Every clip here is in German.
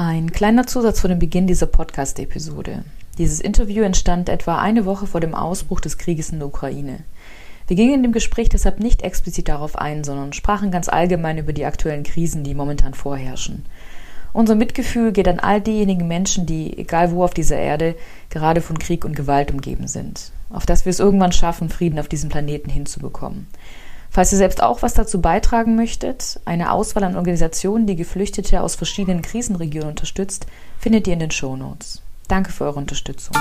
Ein kleiner Zusatz vor dem Beginn dieser Podcast-Episode. Dieses Interview entstand etwa eine Woche vor dem Ausbruch des Krieges in der Ukraine. Wir gingen in dem Gespräch deshalb nicht explizit darauf ein, sondern sprachen ganz allgemein über die aktuellen Krisen, die momentan vorherrschen. Unser Mitgefühl geht an all diejenigen Menschen, die, egal wo auf dieser Erde, gerade von Krieg und Gewalt umgeben sind, auf dass wir es irgendwann schaffen, Frieden auf diesem Planeten hinzubekommen. Falls ihr selbst auch was dazu beitragen möchtet, eine Auswahl an Organisationen, die Geflüchtete aus verschiedenen Krisenregionen unterstützt, findet ihr in den Show Notes. Danke für eure Unterstützung.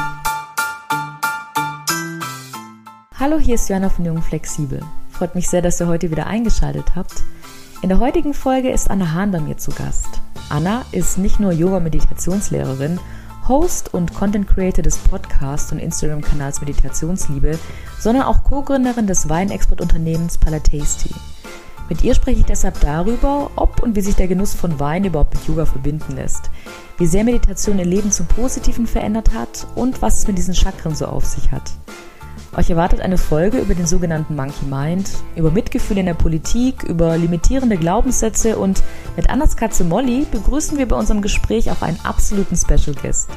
Hallo, hier ist Joanna von Jung Flexibel. Freut mich sehr, dass ihr heute wieder eingeschaltet habt. In der heutigen Folge ist Anna Hahn bei mir zu Gast. Anna ist nicht nur Yoga-Meditationslehrerin, Host und Content Creator des Podcasts und Instagram-Kanals Meditationsliebe, sondern auch Co-Gründerin des Weinexportunternehmens Palatasty. Mit ihr spreche ich deshalb darüber, ob und wie sich der Genuss von Wein überhaupt mit Yoga verbinden lässt, wie sehr Meditation ihr Leben zum Positiven verändert hat und was es mit diesen Chakren so auf sich hat. Euch erwartet eine Folge über den sogenannten Monkey Mind, über Mitgefühl in der Politik, über limitierende Glaubenssätze und mit Annas Katze Molly begrüßen wir bei unserem Gespräch auch einen absoluten Special Guest.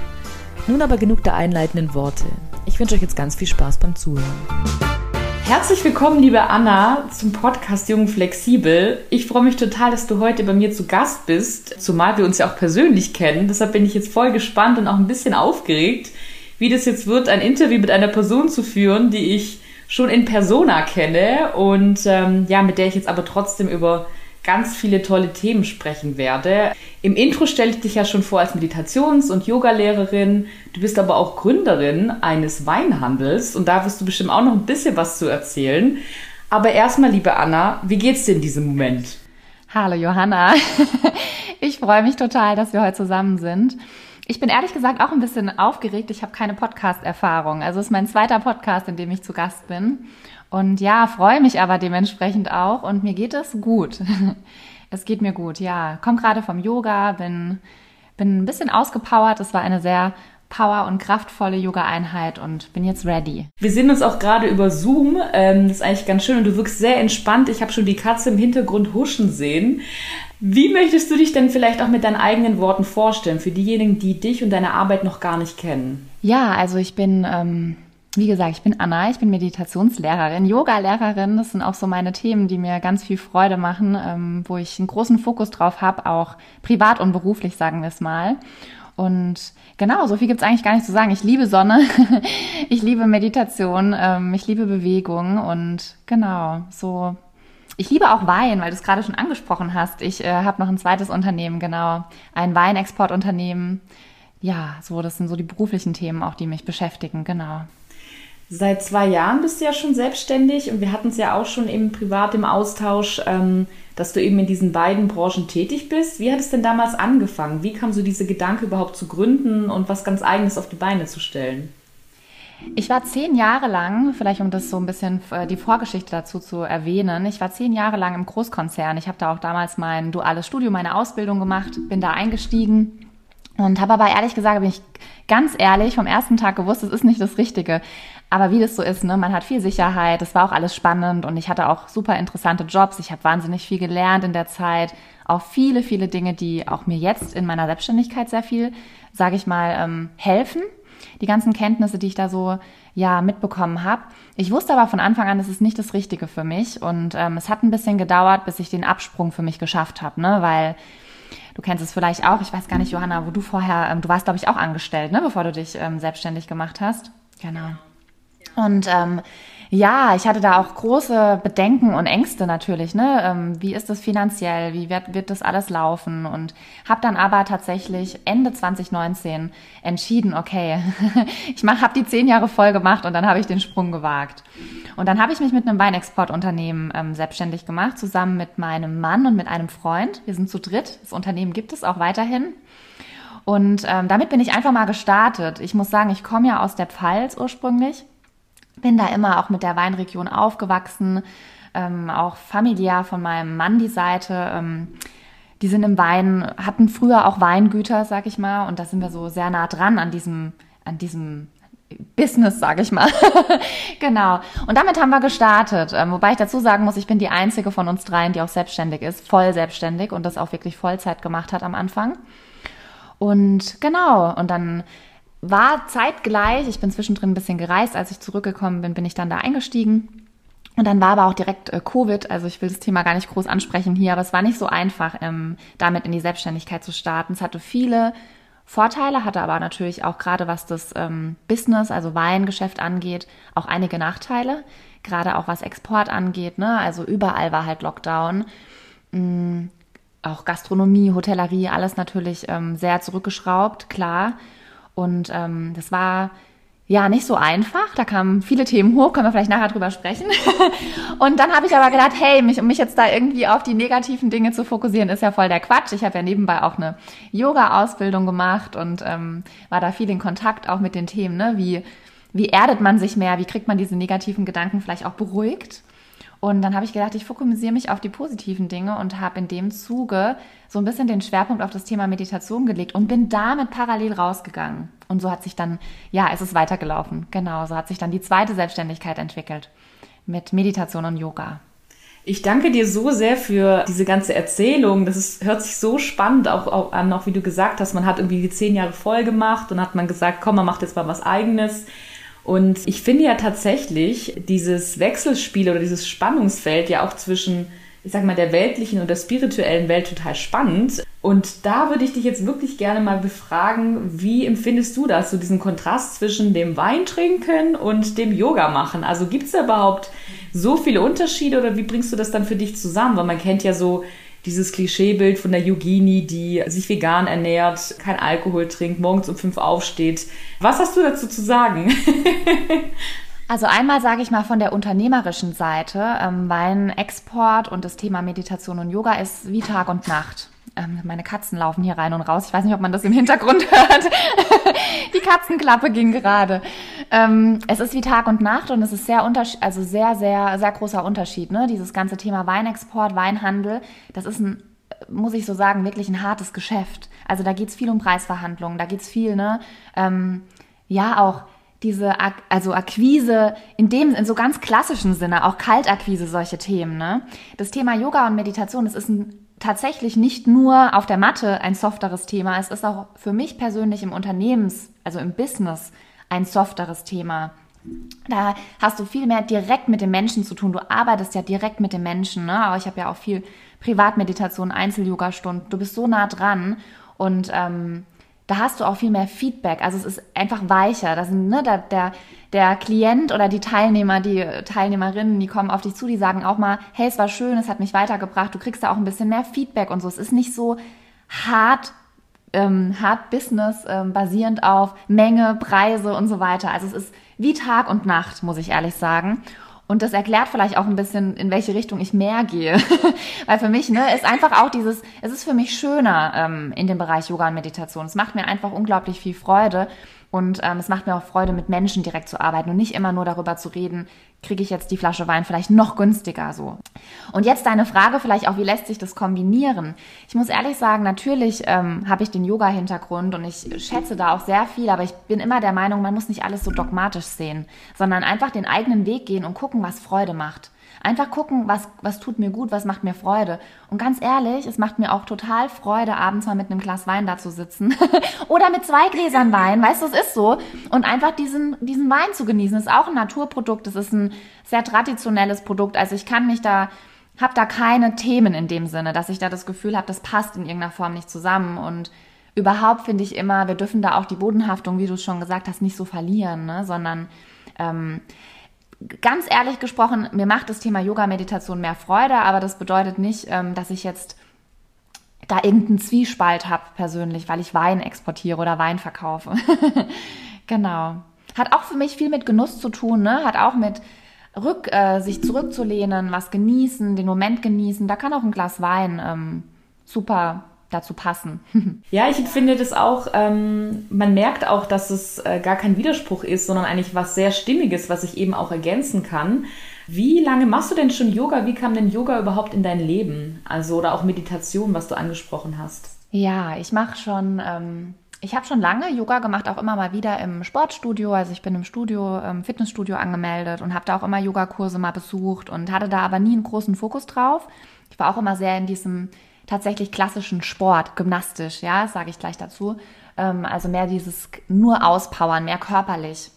Nun aber genug der einleitenden Worte. Ich wünsche euch jetzt ganz viel Spaß beim Zuhören. Herzlich willkommen, liebe Anna, zum Podcast Jung Flexibel. Ich freue mich total, dass du heute bei mir zu Gast bist, zumal wir uns ja auch persönlich kennen. Deshalb bin ich jetzt voll gespannt und auch ein bisschen aufgeregt wie das jetzt wird, ein Interview mit einer Person zu führen, die ich schon in Persona kenne und ähm, ja, mit der ich jetzt aber trotzdem über ganz viele tolle Themen sprechen werde. Im Intro stelle ich dich ja schon vor als Meditations- und Yogalehrerin. Du bist aber auch Gründerin eines Weinhandels und da wirst du bestimmt auch noch ein bisschen was zu erzählen. Aber erstmal, liebe Anna, wie geht's dir in diesem Moment? Hallo Johanna. Ich freue mich total, dass wir heute zusammen sind. Ich bin ehrlich gesagt auch ein bisschen aufgeregt. Ich habe keine Podcast-Erfahrung. Also es ist mein zweiter Podcast, in dem ich zu Gast bin. Und ja, freue mich aber dementsprechend auch. Und mir geht es gut. Es geht mir gut, ja. Komme gerade vom Yoga, bin, bin ein bisschen ausgepowert. Es war eine sehr power- und kraftvolle Yoga-Einheit und bin jetzt ready. Wir sehen uns auch gerade über Zoom. Ähm, das ist eigentlich ganz schön und du wirkst sehr entspannt. Ich habe schon die Katze im Hintergrund huschen sehen. Wie möchtest du dich denn vielleicht auch mit deinen eigenen Worten vorstellen, für diejenigen, die dich und deine Arbeit noch gar nicht kennen? Ja, also ich bin, ähm, wie gesagt, ich bin Anna, ich bin Meditationslehrerin, Yoga-Lehrerin. Das sind auch so meine Themen, die mir ganz viel Freude machen, ähm, wo ich einen großen Fokus drauf habe, auch privat und beruflich, sagen wir es mal. Und genau, so viel gibt's eigentlich gar nicht zu sagen. Ich liebe Sonne, ich liebe Meditation, ähm, ich liebe Bewegung und genau, so ich liebe auch Wein, weil du es gerade schon angesprochen hast. Ich äh, habe noch ein zweites Unternehmen, genau, ein Weinexportunternehmen. Ja, so, das sind so die beruflichen Themen auch, die mich beschäftigen, genau. Seit zwei Jahren bist du ja schon selbstständig und wir hatten es ja auch schon eben privat im Austausch, ähm, dass du eben in diesen beiden Branchen tätig bist. Wie hat es denn damals angefangen? Wie kam so diese Gedanke überhaupt zu gründen und was ganz Eigenes auf die Beine zu stellen? Ich war zehn Jahre lang, vielleicht um das so ein bisschen äh, die Vorgeschichte dazu zu erwähnen, ich war zehn Jahre lang im Großkonzern. Ich habe da auch damals mein duales Studium, meine Ausbildung gemacht, bin da eingestiegen und habe aber ehrlich gesagt, bin ich ganz ehrlich vom ersten Tag gewusst, es ist nicht das Richtige. Aber wie das so ist, ne, man hat viel Sicherheit, es war auch alles spannend und ich hatte auch super interessante Jobs. Ich habe wahnsinnig viel gelernt in der Zeit, auch viele, viele Dinge, die auch mir jetzt in meiner Selbstständigkeit sehr viel, sage ich mal, ähm, helfen die ganzen Kenntnisse, die ich da so ja mitbekommen habe. Ich wusste aber von Anfang an, es ist nicht das Richtige für mich und ähm, es hat ein bisschen gedauert, bis ich den Absprung für mich geschafft habe, ne, weil du kennst es vielleicht auch. Ich weiß gar nicht, Johanna, wo du vorher, ähm, du warst glaube ich auch angestellt, ne, bevor du dich ähm, selbstständig gemacht hast. Genau. Und ähm, ja, ich hatte da auch große Bedenken und Ängste natürlich. Ne? Ähm, wie ist das finanziell? Wie wird, wird das alles laufen? Und habe dann aber tatsächlich Ende 2019 entschieden, okay, ich habe die zehn Jahre voll gemacht und dann habe ich den Sprung gewagt. Und dann habe ich mich mit einem Weinexportunternehmen ähm, selbstständig gemacht, zusammen mit meinem Mann und mit einem Freund. Wir sind zu dritt. Das Unternehmen gibt es auch weiterhin. Und ähm, damit bin ich einfach mal gestartet. Ich muss sagen, ich komme ja aus der Pfalz ursprünglich bin da immer auch mit der Weinregion aufgewachsen, ähm, auch familiär von meinem Mann die Seite. Ähm, die sind im Wein, hatten früher auch Weingüter, sag ich mal, und da sind wir so sehr nah dran an diesem, an diesem Business, sag ich mal. genau. Und damit haben wir gestartet. Ähm, wobei ich dazu sagen muss, ich bin die einzige von uns dreien, die auch selbstständig ist, voll selbstständig und das auch wirklich Vollzeit gemacht hat am Anfang. Und genau, und dann war zeitgleich, ich bin zwischendrin ein bisschen gereist, als ich zurückgekommen bin, bin ich dann da eingestiegen. Und dann war aber auch direkt äh, Covid, also ich will das Thema gar nicht groß ansprechen hier, aber es war nicht so einfach, ähm, damit in die Selbstständigkeit zu starten. Es hatte viele Vorteile, hatte aber natürlich auch gerade was das ähm, Business, also Weingeschäft angeht, auch einige Nachteile, gerade auch was Export angeht. Ne? Also überall war halt Lockdown. Mhm. Auch Gastronomie, Hotellerie, alles natürlich ähm, sehr zurückgeschraubt, klar. Und ähm, das war ja nicht so einfach. Da kamen viele Themen hoch, können wir vielleicht nachher drüber sprechen. und dann habe ich aber gedacht, hey, mich, um mich jetzt da irgendwie auf die negativen Dinge zu fokussieren, ist ja voll der Quatsch. Ich habe ja nebenbei auch eine Yoga-Ausbildung gemacht und ähm, war da viel in Kontakt auch mit den Themen, ne? wie wie erdet man sich mehr, wie kriegt man diese negativen Gedanken vielleicht auch beruhigt. Und dann habe ich gedacht, ich fokussiere mich auf die positiven Dinge und habe in dem Zuge so ein bisschen den Schwerpunkt auf das Thema Meditation gelegt und bin damit parallel rausgegangen. Und so hat sich dann, ja, es ist weitergelaufen. Genau, so hat sich dann die zweite Selbstständigkeit entwickelt mit Meditation und Yoga. Ich danke dir so sehr für diese ganze Erzählung. Das ist, hört sich so spannend auch, auch an, auch wie du gesagt hast. Man hat irgendwie die zehn Jahre voll gemacht und hat man gesagt, komm, man macht jetzt mal was Eigenes. Und ich finde ja tatsächlich dieses Wechselspiel oder dieses Spannungsfeld ja auch zwischen, ich sag mal, der weltlichen und der spirituellen Welt total spannend. Und da würde ich dich jetzt wirklich gerne mal befragen, wie empfindest du das, so diesen Kontrast zwischen dem Weintrinken und dem Yoga machen? Also gibt es da überhaupt so viele Unterschiede oder wie bringst du das dann für dich zusammen? Weil man kennt ja so dieses Klischeebild von der Yogini, die sich vegan ernährt, kein Alkohol trinkt, morgens um fünf aufsteht. Was hast du dazu zu sagen? Also einmal sage ich mal von der unternehmerischen Seite, ähm, Weinexport und das Thema Meditation und Yoga ist wie Tag und Nacht. Ähm, meine Katzen laufen hier rein und raus. Ich weiß nicht, ob man das im Hintergrund hört. Die Katzenklappe ging gerade. Ähm, es ist wie Tag und Nacht und es ist sehr also sehr, sehr, sehr großer Unterschied. Ne? Dieses ganze Thema Weinexport, Weinhandel, das ist ein muss ich so sagen, wirklich ein hartes Geschäft. Also da geht es viel um Preisverhandlungen, da geht es viel, ne? Ähm, ja, auch diese, also Akquise in dem, in so ganz klassischen Sinne, auch Kaltakquise, solche Themen, ne? Das Thema Yoga und Meditation, das ist ein tatsächlich nicht nur auf der Matte ein softeres Thema, es ist auch für mich persönlich im Unternehmens, also im Business ein softeres Thema. Da hast du viel mehr direkt mit den Menschen zu tun. Du arbeitest ja direkt mit den Menschen. Ne? Aber ich habe ja auch viel Privatmeditation, Einzel-Yoga-Stunden. Du bist so nah dran und ähm, da hast du auch viel mehr Feedback. Also es ist einfach weicher. Das ne, der, der, der Klient oder die Teilnehmer, die Teilnehmerinnen, die kommen auf dich zu, die sagen auch mal, hey, es war schön, es hat mich weitergebracht. Du kriegst da auch ein bisschen mehr Feedback und so. Es ist nicht so hart ähm, Hard Business ähm, basierend auf Menge, Preise und so weiter. Also es ist wie Tag und Nacht, muss ich ehrlich sagen. Und das erklärt vielleicht auch ein bisschen, in welche Richtung ich mehr gehe. Weil für mich ne, ist einfach auch dieses, es ist für mich schöner ähm, in dem Bereich Yoga und Meditation. Es macht mir einfach unglaublich viel Freude. Und ähm, es macht mir auch Freude, mit Menschen direkt zu arbeiten und nicht immer nur darüber zu reden, kriege ich jetzt die Flasche Wein vielleicht noch günstiger so. Und jetzt deine Frage vielleicht auch, wie lässt sich das kombinieren? Ich muss ehrlich sagen, natürlich ähm, habe ich den Yoga-Hintergrund und ich schätze da auch sehr viel, aber ich bin immer der Meinung, man muss nicht alles so dogmatisch sehen, sondern einfach den eigenen Weg gehen und gucken, was Freude macht. Einfach gucken, was, was tut mir gut, was macht mir Freude. Und ganz ehrlich, es macht mir auch total Freude, abends mal mit einem Glas Wein da zu sitzen. Oder mit zwei Gläsern Wein, weißt du, es ist so. Und einfach diesen, diesen Wein zu genießen. Das ist auch ein Naturprodukt, das ist ein sehr traditionelles Produkt. Also ich kann mich da, habe da keine Themen in dem Sinne, dass ich da das Gefühl habe, das passt in irgendeiner Form nicht zusammen. Und überhaupt finde ich immer, wir dürfen da auch die Bodenhaftung, wie du es schon gesagt hast, nicht so verlieren, ne? sondern ähm, ganz ehrlich gesprochen, mir macht das Thema Yoga-Meditation mehr Freude, aber das bedeutet nicht, ähm, dass ich jetzt da irgendeinen Zwiespalt habe persönlich, weil ich Wein exportiere oder Wein verkaufe. genau. Hat auch für mich viel mit Genuss zu tun, ne? Hat auch mit rück, äh, sich zurückzulehnen, was genießen, den Moment genießen. Da kann auch ein Glas Wein ähm, super dazu passen. ja, ich finde das auch, ähm, man merkt auch, dass es äh, gar kein Widerspruch ist, sondern eigentlich was sehr Stimmiges, was ich eben auch ergänzen kann. Wie lange machst du denn schon Yoga? Wie kam denn Yoga überhaupt in dein Leben? Also oder auch Meditation, was du angesprochen hast? Ja, ich mache schon, ähm, ich habe schon lange Yoga gemacht, auch immer mal wieder im Sportstudio. Also ich bin im Studio, im Fitnessstudio angemeldet und habe da auch immer Yogakurse mal besucht und hatte da aber nie einen großen Fokus drauf. Ich war auch immer sehr in diesem tatsächlich klassischen Sport, gymnastisch, ja, sage ich gleich dazu. Ähm, also mehr dieses nur auspowern, mehr körperlich.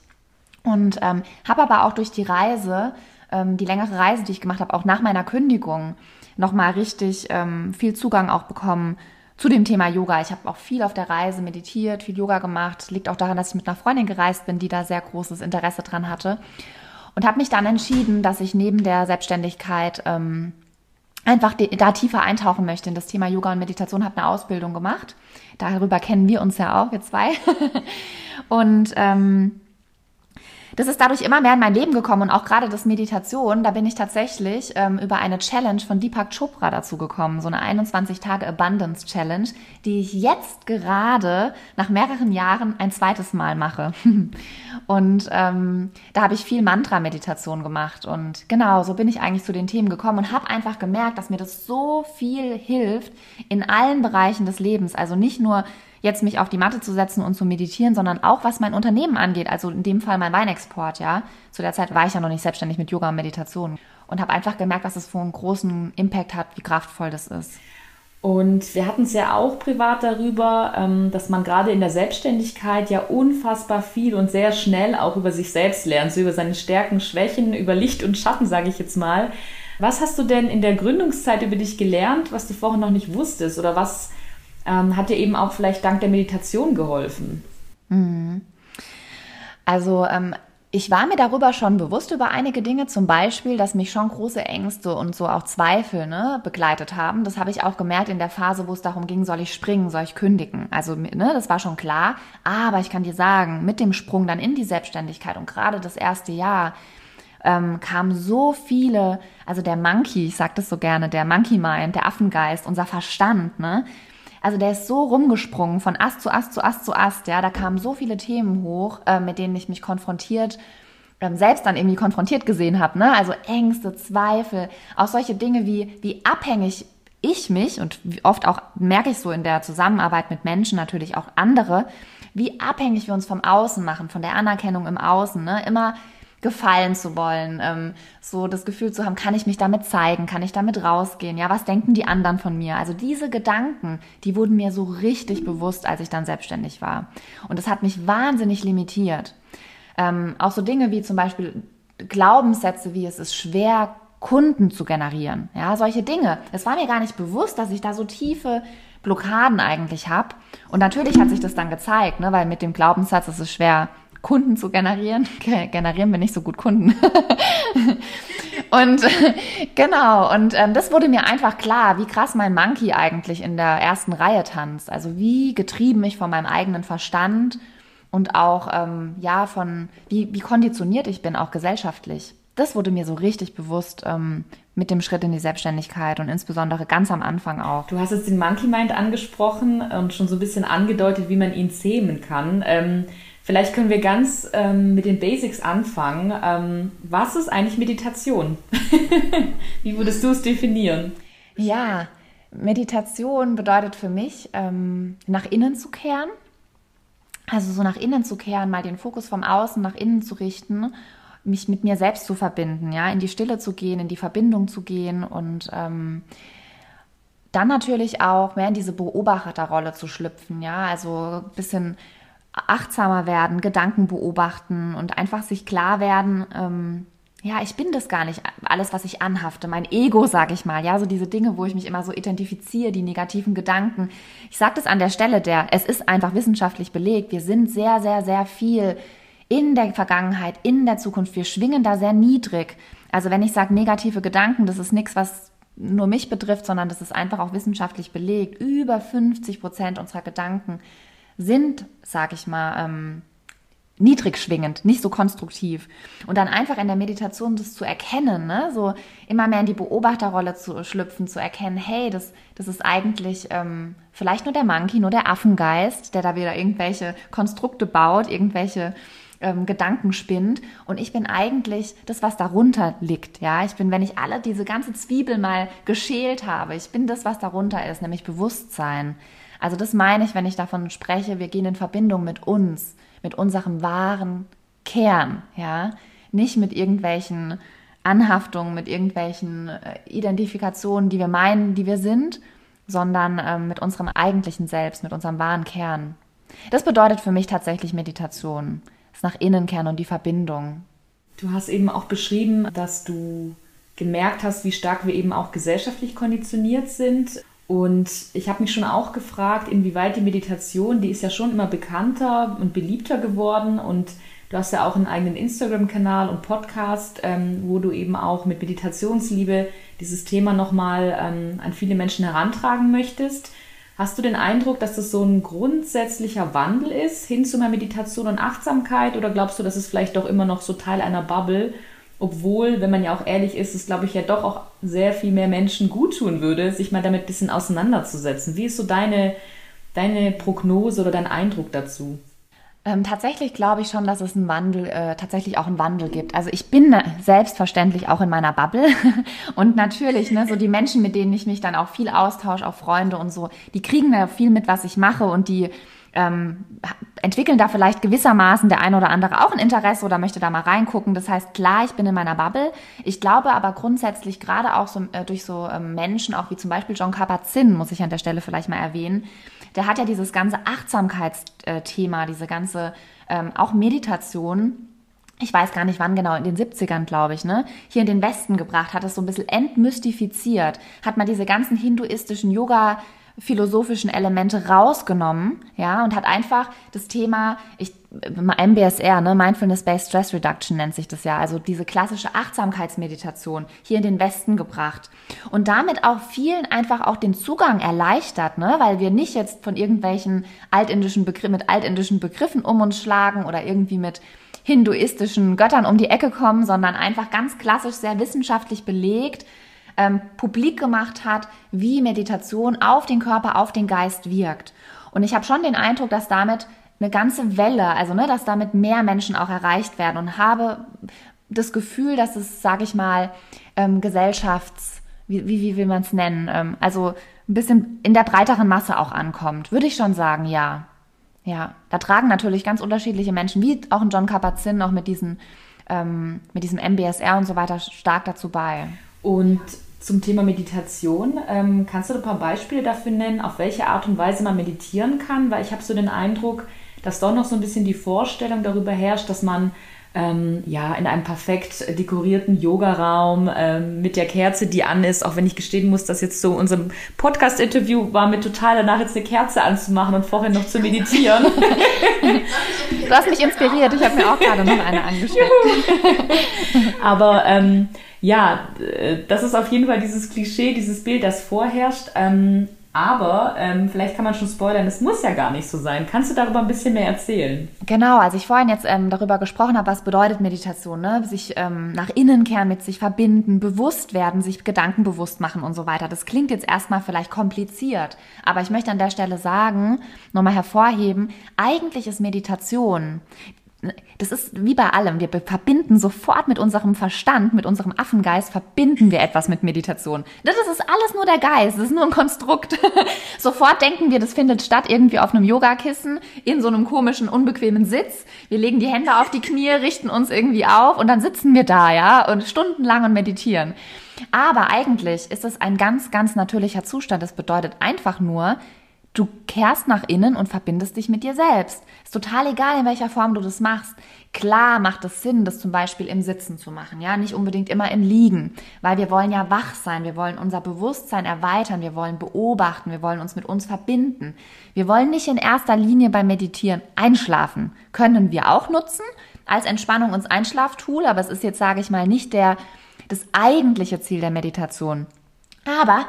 Und ähm, habe aber auch durch die Reise, ähm, die längere Reise, die ich gemacht habe, auch nach meiner Kündigung, nochmal richtig ähm, viel Zugang auch bekommen zu dem Thema Yoga. Ich habe auch viel auf der Reise meditiert, viel Yoga gemacht. Liegt auch daran, dass ich mit einer Freundin gereist bin, die da sehr großes Interesse dran hatte. Und habe mich dann entschieden, dass ich neben der Selbstständigkeit ähm, einfach da tiefer eintauchen möchte in das Thema Yoga und Meditation. Habe eine Ausbildung gemacht. Darüber kennen wir uns ja auch, wir zwei. und ähm, das ist dadurch immer mehr in mein Leben gekommen und auch gerade das Meditation, da bin ich tatsächlich ähm, über eine Challenge von Deepak Chopra dazu gekommen, so eine 21 Tage Abundance Challenge, die ich jetzt gerade nach mehreren Jahren ein zweites Mal mache. und ähm, da habe ich viel Mantra-Meditation gemacht. Und genau, so bin ich eigentlich zu den Themen gekommen und habe einfach gemerkt, dass mir das so viel hilft in allen Bereichen des Lebens, also nicht nur jetzt mich auf die Matte zu setzen und zu meditieren, sondern auch was mein Unternehmen angeht, also in dem Fall mein Weinexport, ja. Zu der Zeit war ich ja noch nicht selbstständig mit Yoga und Meditation und habe einfach gemerkt, was es für einen großen Impact hat, wie kraftvoll das ist. Und wir hatten es ja auch privat darüber, ähm, dass man gerade in der Selbstständigkeit ja unfassbar viel und sehr schnell auch über sich selbst lernt, so über seine Stärken, Schwächen, über Licht und Schatten, sage ich jetzt mal. Was hast du denn in der Gründungszeit über dich gelernt, was du vorher noch nicht wusstest? Oder was ähm, hat dir eben auch vielleicht dank der Meditation geholfen? Mhm. Also ähm, ich war mir darüber schon bewusst über einige Dinge, zum Beispiel, dass mich schon große Ängste und so auch Zweifel ne, begleitet haben. Das habe ich auch gemerkt in der Phase, wo es darum ging, soll ich springen, soll ich kündigen. Also ne, das war schon klar. Aber ich kann dir sagen, mit dem Sprung dann in die Selbstständigkeit und gerade das erste Jahr ähm, kamen so viele, also der Monkey, ich sage das so gerne, der Monkey Mind, der Affengeist, unser Verstand, ne, also der ist so rumgesprungen von Ast zu Ast zu Ast zu Ast. Ja, da kamen so viele Themen hoch, äh, mit denen ich mich konfrontiert ähm, selbst dann irgendwie konfrontiert gesehen habe, ne? Also Ängste, Zweifel, auch solche Dinge wie wie abhängig ich mich und oft auch merke ich so in der Zusammenarbeit mit Menschen natürlich auch andere, wie abhängig wir uns vom Außen machen, von der Anerkennung im Außen, ne? Immer gefallen zu wollen, ähm, so das Gefühl zu haben, kann ich mich damit zeigen, kann ich damit rausgehen, ja, was denken die anderen von mir? Also diese Gedanken, die wurden mir so richtig bewusst, als ich dann selbstständig war. Und das hat mich wahnsinnig limitiert. Ähm, auch so Dinge wie zum Beispiel Glaubenssätze, wie es ist schwer, Kunden zu generieren. Ja, solche Dinge. Es war mir gar nicht bewusst, dass ich da so tiefe Blockaden eigentlich habe. Und natürlich hat sich das dann gezeigt, ne, weil mit dem Glaubenssatz ist es schwer, Kunden zu generieren. Generieren wir nicht so gut Kunden. und genau, und ähm, das wurde mir einfach klar, wie krass mein Monkey eigentlich in der ersten Reihe tanzt. Also wie getrieben ich von meinem eigenen Verstand und auch ähm, ja von wie, wie konditioniert ich bin, auch gesellschaftlich. Das wurde mir so richtig bewusst ähm, mit dem Schritt in die Selbstständigkeit und insbesondere ganz am Anfang auch. Du hast jetzt den Monkey Mind angesprochen und schon so ein bisschen angedeutet, wie man ihn zähmen kann. Ähm, Vielleicht können wir ganz ähm, mit den Basics anfangen. Ähm, was ist eigentlich Meditation? Wie würdest du es definieren? Ja, Meditation bedeutet für mich, ähm, nach innen zu kehren. Also so nach innen zu kehren, mal den Fokus vom Außen nach innen zu richten, mich mit mir selbst zu verbinden, ja, in die Stille zu gehen, in die Verbindung zu gehen und ähm, dann natürlich auch mehr in diese Beobachterrolle zu schlüpfen, ja, also ein bisschen achtsamer werden, Gedanken beobachten und einfach sich klar werden, ähm, ja, ich bin das gar nicht, alles, was ich anhafte, mein Ego, sag ich mal, ja, so diese Dinge, wo ich mich immer so identifiziere, die negativen Gedanken. Ich sage das an der Stelle, der, es ist einfach wissenschaftlich belegt, wir sind sehr, sehr, sehr viel in der Vergangenheit, in der Zukunft, wir schwingen da sehr niedrig. Also wenn ich sage negative Gedanken, das ist nichts, was nur mich betrifft, sondern das ist einfach auch wissenschaftlich belegt. Über 50 Prozent unserer Gedanken sind, sag ich mal, ähm, niedrig schwingend, nicht so konstruktiv. Und dann einfach in der Meditation das zu erkennen, ne? so immer mehr in die Beobachterrolle zu schlüpfen, zu erkennen, hey, das, das ist eigentlich ähm, vielleicht nur der Monkey, nur der Affengeist, der da wieder irgendwelche Konstrukte baut, irgendwelche ähm, Gedanken spinnt. Und ich bin eigentlich das, was darunter liegt. Ja, ich bin, wenn ich alle diese ganze Zwiebel mal geschält habe, ich bin das, was darunter ist, nämlich Bewusstsein. Also das meine ich, wenn ich davon spreche, wir gehen in Verbindung mit uns, mit unserem wahren Kern, ja, nicht mit irgendwelchen Anhaftungen, mit irgendwelchen äh, Identifikationen, die wir meinen, die wir sind, sondern ähm, mit unserem eigentlichen Selbst, mit unserem wahren Kern. Das bedeutet für mich tatsächlich Meditation, das nach innen kehren und die Verbindung. Du hast eben auch beschrieben, dass du gemerkt hast, wie stark wir eben auch gesellschaftlich konditioniert sind. Und ich habe mich schon auch gefragt, inwieweit die Meditation, die ist ja schon immer bekannter und beliebter geworden und Du hast ja auch einen eigenen Instagram-Kanal und Podcast, ähm, wo du eben auch mit Meditationsliebe dieses Thema nochmal ähm, an viele Menschen herantragen möchtest. Hast du den Eindruck, dass das so ein grundsätzlicher Wandel ist hin zu mehr Meditation und Achtsamkeit oder glaubst du, dass es vielleicht doch immer noch so Teil einer Bubble, obwohl, wenn man ja auch ehrlich ist, es glaube ich ja doch auch sehr viel mehr Menschen gut tun würde, sich mal damit ein bisschen auseinanderzusetzen. Wie ist so deine, deine Prognose oder dein Eindruck dazu? Ähm, tatsächlich glaube ich schon, dass es einen Wandel, äh, tatsächlich auch einen Wandel gibt. Also ich bin selbstverständlich auch in meiner Bubble und natürlich, ne, so die Menschen, mit denen ich mich dann auch viel austausche, auch Freunde und so, die kriegen da viel mit, was ich mache und die ähm, entwickeln da vielleicht gewissermaßen der eine oder andere auch ein Interesse oder möchte da mal reingucken. Das heißt, klar, ich bin in meiner Bubble. Ich glaube aber grundsätzlich gerade auch so äh, durch so ähm, Menschen, auch wie zum Beispiel John Kabat-Zinn, muss ich an der Stelle vielleicht mal erwähnen, der hat ja dieses ganze Achtsamkeitsthema, diese ganze ähm, auch Meditation, ich weiß gar nicht wann genau, in den 70ern, glaube ich, ne, hier in den Westen gebracht, hat es so ein bisschen entmystifiziert, hat man diese ganzen hinduistischen Yoga philosophischen Elemente rausgenommen, ja, und hat einfach das Thema, ich, MBSR, ne, Mindfulness-Based Stress Reduction nennt sich das ja, also diese klassische Achtsamkeitsmeditation hier in den Westen gebracht. Und damit auch vielen einfach auch den Zugang erleichtert, ne, weil wir nicht jetzt von irgendwelchen altindischen Begriffen, mit altindischen Begriffen um uns schlagen oder irgendwie mit hinduistischen Göttern um die Ecke kommen, sondern einfach ganz klassisch, sehr wissenschaftlich belegt, ähm, publik gemacht hat, wie Meditation auf den Körper, auf den Geist wirkt. Und ich habe schon den Eindruck, dass damit eine ganze Welle, also ne, dass damit mehr Menschen auch erreicht werden und habe das Gefühl, dass es, sage ich mal, ähm, Gesellschafts, wie, wie, wie will man es nennen, ähm, also ein bisschen in der breiteren Masse auch ankommt, würde ich schon sagen, ja. Ja, da tragen natürlich ganz unterschiedliche Menschen, wie auch ein John Kabat-Zinn, auch mit, diesen, ähm, mit diesem MBSR und so weiter stark dazu bei. Und zum Thema Meditation, ähm, kannst du ein paar Beispiele dafür nennen, auf welche Art und Weise man meditieren kann? Weil ich habe so den Eindruck, dass doch noch so ein bisschen die Vorstellung darüber herrscht, dass man ähm, ja, in einem perfekt dekorierten Yogaraum ähm, mit der Kerze, die an ist, auch wenn ich gestehen muss, dass jetzt so unserem Podcast-Interview war mir total danach jetzt eine Kerze anzumachen und vorher noch zu meditieren. du hast mich inspiriert, ich habe mir auch gerade noch eine angesteckt. Aber ähm, ja, äh, das ist auf jeden Fall dieses Klischee, dieses Bild, das vorherrscht. Ähm, aber ähm, vielleicht kann man schon spoilern, es muss ja gar nicht so sein. Kannst du darüber ein bisschen mehr erzählen? Genau, als ich vorhin jetzt ähm, darüber gesprochen habe, was bedeutet Meditation, ne? sich ähm, nach innen kehren, mit sich verbinden, bewusst werden, sich Gedanken bewusst machen und so weiter. Das klingt jetzt erstmal vielleicht kompliziert, aber ich möchte an der Stelle sagen, nochmal hervorheben, eigentlich ist Meditation das ist wie bei allem. Wir verbinden sofort mit unserem Verstand, mit unserem Affengeist, verbinden wir etwas mit Meditation. Das ist alles nur der Geist, das ist nur ein Konstrukt. sofort denken wir, das findet statt irgendwie auf einem Yogakissen, in so einem komischen, unbequemen Sitz. Wir legen die Hände auf die Knie, richten uns irgendwie auf und dann sitzen wir da, ja, und stundenlang und meditieren. Aber eigentlich ist es ein ganz, ganz natürlicher Zustand. Das bedeutet einfach nur, Du kehrst nach innen und verbindest dich mit dir selbst. Ist total egal, in welcher Form du das machst. Klar macht es Sinn, das zum Beispiel im Sitzen zu machen, ja, nicht unbedingt immer im Liegen, weil wir wollen ja wach sein, wir wollen unser Bewusstsein erweitern, wir wollen beobachten, wir wollen uns mit uns verbinden. Wir wollen nicht in erster Linie beim Meditieren einschlafen. Können wir auch nutzen als Entspannung und Einschlaftool, aber es ist jetzt, sage ich mal, nicht der, das eigentliche Ziel der Meditation. Aber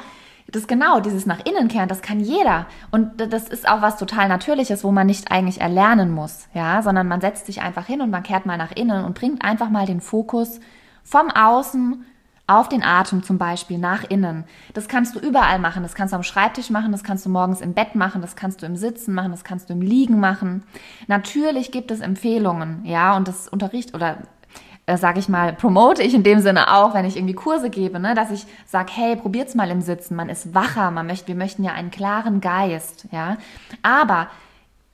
das genau, dieses nach innen kehren, das kann jeder. Und das ist auch was total Natürliches, wo man nicht eigentlich erlernen muss, ja, sondern man setzt sich einfach hin und man kehrt mal nach innen und bringt einfach mal den Fokus vom Außen auf den Atem zum Beispiel nach innen. Das kannst du überall machen. Das kannst du am Schreibtisch machen, das kannst du morgens im Bett machen, das kannst du im Sitzen machen, das kannst du im Liegen machen. Natürlich gibt es Empfehlungen, ja, und das Unterricht oder äh, sage ich mal, promote ich in dem Sinne auch, wenn ich irgendwie Kurse gebe, ne, dass ich sage, hey, probiert's mal im Sitzen, man ist wacher, man möchte, wir möchten ja einen klaren Geist, ja. Aber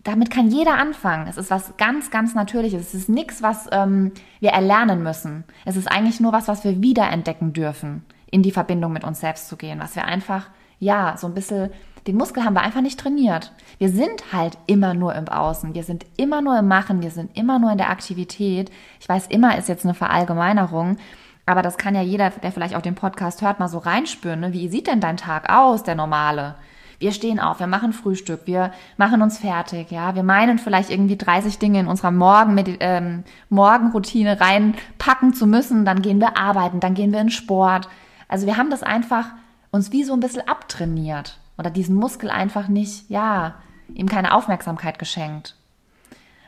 damit kann jeder anfangen. Es ist was ganz, ganz Natürliches. Es ist nichts, was ähm, wir erlernen müssen. Es ist eigentlich nur was, was wir wiederentdecken dürfen, in die Verbindung mit uns selbst zu gehen, was wir einfach ja, so ein bisschen, den Muskel haben wir einfach nicht trainiert. Wir sind halt immer nur im Außen. Wir sind immer nur im Machen. Wir sind immer nur in der Aktivität. Ich weiß, immer ist jetzt eine Verallgemeinerung. Aber das kann ja jeder, der vielleicht auch den Podcast hört, mal so reinspüren. Ne? Wie sieht denn dein Tag aus, der normale? Wir stehen auf, wir machen Frühstück, wir machen uns fertig, ja. Wir meinen vielleicht irgendwie 30 Dinge in unserer Morgen mit, ähm, Morgenroutine reinpacken zu müssen. Dann gehen wir arbeiten, dann gehen wir in Sport. Also wir haben das einfach uns wie so ein bisschen abtrainiert oder diesen Muskel einfach nicht, ja, ihm keine Aufmerksamkeit geschenkt.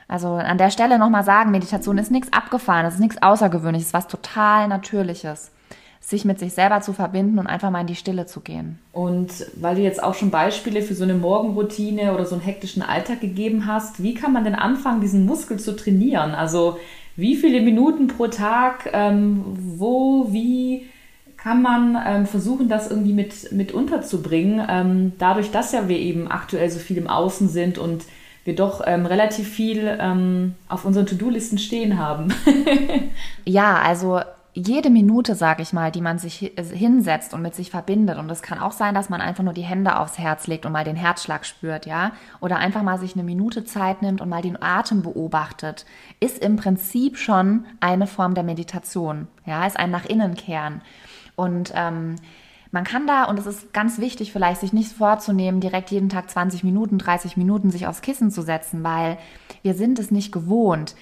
Also an der Stelle nochmal sagen, Meditation ist nichts abgefahren, es ist nichts Außergewöhnliches, was total Natürliches sich mit sich selber zu verbinden und einfach mal in die Stille zu gehen. Und weil du jetzt auch schon Beispiele für so eine Morgenroutine oder so einen hektischen Alltag gegeben hast, wie kann man denn anfangen, diesen Muskel zu trainieren? Also wie viele Minuten pro Tag, ähm, wo, wie kann man ähm, versuchen, das irgendwie mit, mit unterzubringen, ähm, dadurch, dass ja wir eben aktuell so viel im Außen sind und wir doch ähm, relativ viel ähm, auf unseren To-Do-Listen stehen haben. ja, also jede Minute, sage ich mal, die man sich äh, hinsetzt und mit sich verbindet, und es kann auch sein, dass man einfach nur die Hände aufs Herz legt und mal den Herzschlag spürt, ja, oder einfach mal sich eine Minute Zeit nimmt und mal den Atem beobachtet, ist im Prinzip schon eine Form der Meditation, ja, ist ein nach innen kehren. Und ähm, man kann da, und es ist ganz wichtig vielleicht, sich nicht vorzunehmen, direkt jeden Tag 20 Minuten, 30 Minuten sich aufs Kissen zu setzen, weil wir sind es nicht gewohnt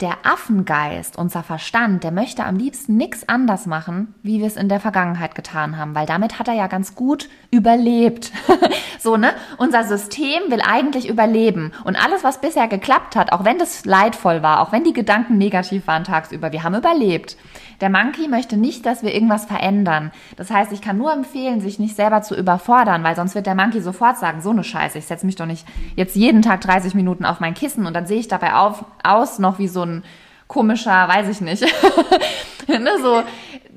der Affengeist, unser Verstand, der möchte am liebsten nichts anders machen, wie wir es in der Vergangenheit getan haben, weil damit hat er ja ganz gut überlebt. so, ne? Unser System will eigentlich überleben und alles, was bisher geklappt hat, auch wenn das leidvoll war, auch wenn die Gedanken negativ waren tagsüber, wir haben überlebt. Der Monkey möchte nicht, dass wir irgendwas verändern. Das heißt, ich kann nur empfehlen, sich nicht selber zu überfordern, weil sonst wird der Monkey sofort sagen, so eine Scheiße, ich setze mich doch nicht jetzt jeden Tag 30 Minuten auf mein Kissen und dann sehe ich dabei auf, aus noch wie so ein komischer, weiß ich nicht, ne, so,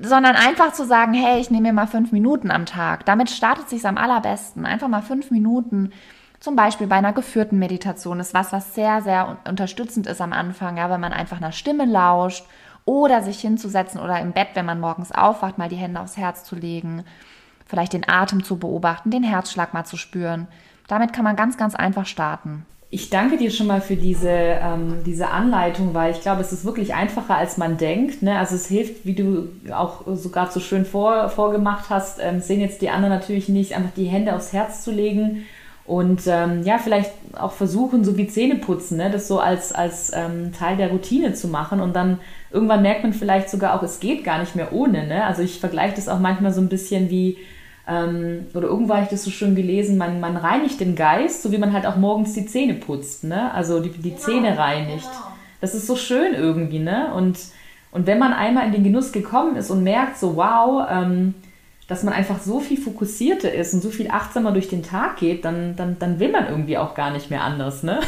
sondern einfach zu sagen, hey, ich nehme mir mal fünf Minuten am Tag. Damit startet sich am allerbesten. Einfach mal fünf Minuten. Zum Beispiel bei einer geführten Meditation ist was, was sehr, sehr unterstützend ist am Anfang, ja, wenn man einfach einer Stimme lauscht oder sich hinzusetzen oder im Bett, wenn man morgens aufwacht, mal die Hände aufs Herz zu legen, vielleicht den Atem zu beobachten, den Herzschlag mal zu spüren. Damit kann man ganz, ganz einfach starten. Ich danke dir schon mal für diese, ähm, diese Anleitung, weil ich glaube, es ist wirklich einfacher, als man denkt. Ne? Also es hilft, wie du auch sogar so schön vor, vorgemacht hast, ähm, sehen jetzt die anderen natürlich nicht, einfach die Hände aufs Herz zu legen und ähm, ja, vielleicht auch versuchen, so wie Zähne putzen, ne? das so als, als ähm, Teil der Routine zu machen und dann irgendwann merkt man vielleicht sogar auch, es geht gar nicht mehr ohne. Ne? Also ich vergleiche das auch manchmal so ein bisschen wie, ähm, oder irgendwo habe ich das so schön gelesen, man, man reinigt den Geist, so wie man halt auch morgens die Zähne putzt, ne? also die, die genau, Zähne reinigt. Genau. Das ist so schön irgendwie. Ne? Und, und wenn man einmal in den Genuss gekommen ist und merkt so, wow, ähm, dass man einfach so viel fokussierter ist und so viel achtsamer durch den Tag geht, dann, dann, dann will man irgendwie auch gar nicht mehr anders, ne?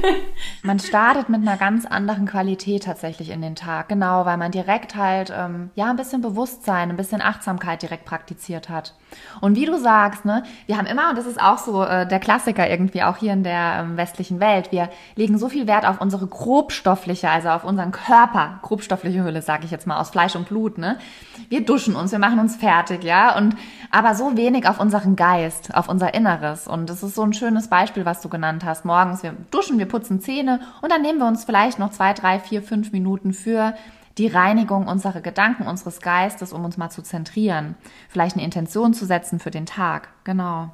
man startet mit einer ganz anderen Qualität tatsächlich in den Tag, genau, weil man direkt halt, ähm, ja, ein bisschen Bewusstsein, ein bisschen Achtsamkeit direkt praktiziert hat. Und wie du sagst, ne, wir haben immer, und das ist auch so äh, der Klassiker irgendwie, auch hier in der ähm, westlichen Welt, wir legen so viel Wert auf unsere grobstoffliche, also auf unseren Körper, grobstoffliche Hülle, sage ich jetzt mal, aus Fleisch und Blut, ne? Wir duschen uns, wir machen uns fertig, ja, und aber so wenig auf unseren Geist, auf unser Inneres. Und das ist so ein schönes Beispiel, was du genannt hast. Morgens, wir duschen, wir putzen Zähne und dann nehmen wir uns vielleicht noch zwei, drei, vier, fünf Minuten für die Reinigung unserer Gedanken, unseres Geistes, um uns mal zu zentrieren. Vielleicht eine Intention zu setzen für den Tag. Genau.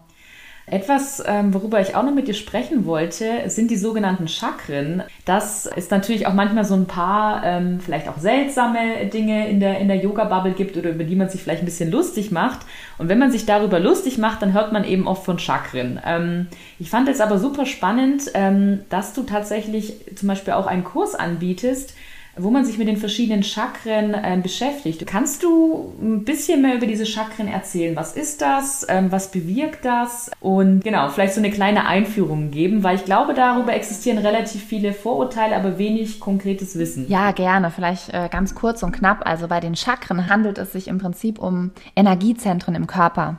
Etwas, ähm, worüber ich auch noch mit dir sprechen wollte, sind die sogenannten Chakren. Das ist natürlich auch manchmal so ein paar, ähm, vielleicht auch seltsame Dinge in der, in der Yoga-Bubble gibt oder über die man sich vielleicht ein bisschen lustig macht. Und wenn man sich darüber lustig macht, dann hört man eben oft von Chakren. Ähm, ich fand es aber super spannend, dass du tatsächlich zum Beispiel auch einen Kurs anbietest, wo man sich mit den verschiedenen Chakren äh, beschäftigt. Kannst du ein bisschen mehr über diese Chakren erzählen? Was ist das? Ähm, was bewirkt das? Und genau, vielleicht so eine kleine Einführung geben, weil ich glaube, darüber existieren relativ viele Vorurteile, aber wenig konkretes Wissen. Ja, gerne. Vielleicht äh, ganz kurz und knapp. Also bei den Chakren handelt es sich im Prinzip um Energiezentren im Körper.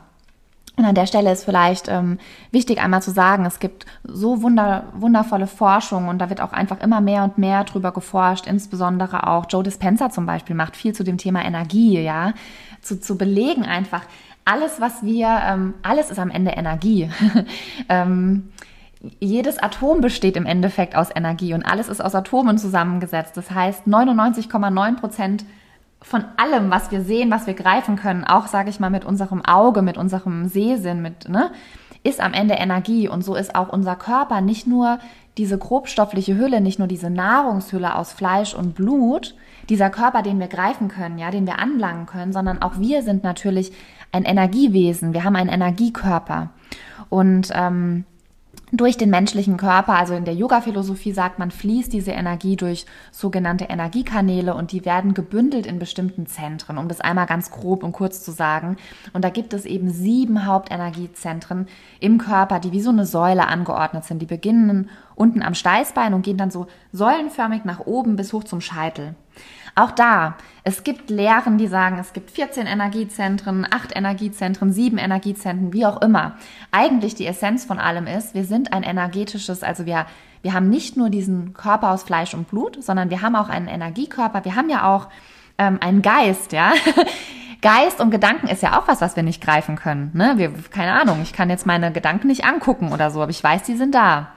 Und an der Stelle ist vielleicht ähm, wichtig einmal zu sagen, es gibt so wunder, wundervolle Forschung und da wird auch einfach immer mehr und mehr drüber geforscht, insbesondere auch Joe Dispenza zum Beispiel macht viel zu dem Thema Energie, ja, zu, zu belegen einfach, alles, was wir, ähm, alles ist am Ende Energie. ähm, jedes Atom besteht im Endeffekt aus Energie und alles ist aus Atomen zusammengesetzt. Das heißt, 99,9 Prozent von allem, was wir sehen, was wir greifen können, auch sage ich mal mit unserem Auge, mit unserem Sehsinn, mit ne, ist am Ende Energie und so ist auch unser Körper nicht nur diese grobstoffliche Hülle, nicht nur diese Nahrungshülle aus Fleisch und Blut, dieser Körper, den wir greifen können, ja, den wir anlangen können, sondern auch wir sind natürlich ein Energiewesen. Wir haben einen Energiekörper und ähm, durch den menschlichen Körper, also in der Yoga-Philosophie sagt man, fließt diese Energie durch sogenannte Energiekanäle und die werden gebündelt in bestimmten Zentren, um das einmal ganz grob und kurz zu sagen. Und da gibt es eben sieben Hauptenergiezentren im Körper, die wie so eine Säule angeordnet sind. Die beginnen unten am Steißbein und gehen dann so säulenförmig nach oben bis hoch zum Scheitel. Auch da, es gibt Lehren, die sagen, es gibt 14 Energiezentren, 8 Energiezentren, 7 Energiezentren, wie auch immer. Eigentlich die Essenz von allem ist, wir sind ein energetisches, also wir, wir haben nicht nur diesen Körper aus Fleisch und Blut, sondern wir haben auch einen Energiekörper. Wir haben ja auch ähm, einen Geist, ja. Geist und Gedanken ist ja auch was, was wir nicht greifen können. Ne? Wir, keine Ahnung, ich kann jetzt meine Gedanken nicht angucken oder so, aber ich weiß, die sind da.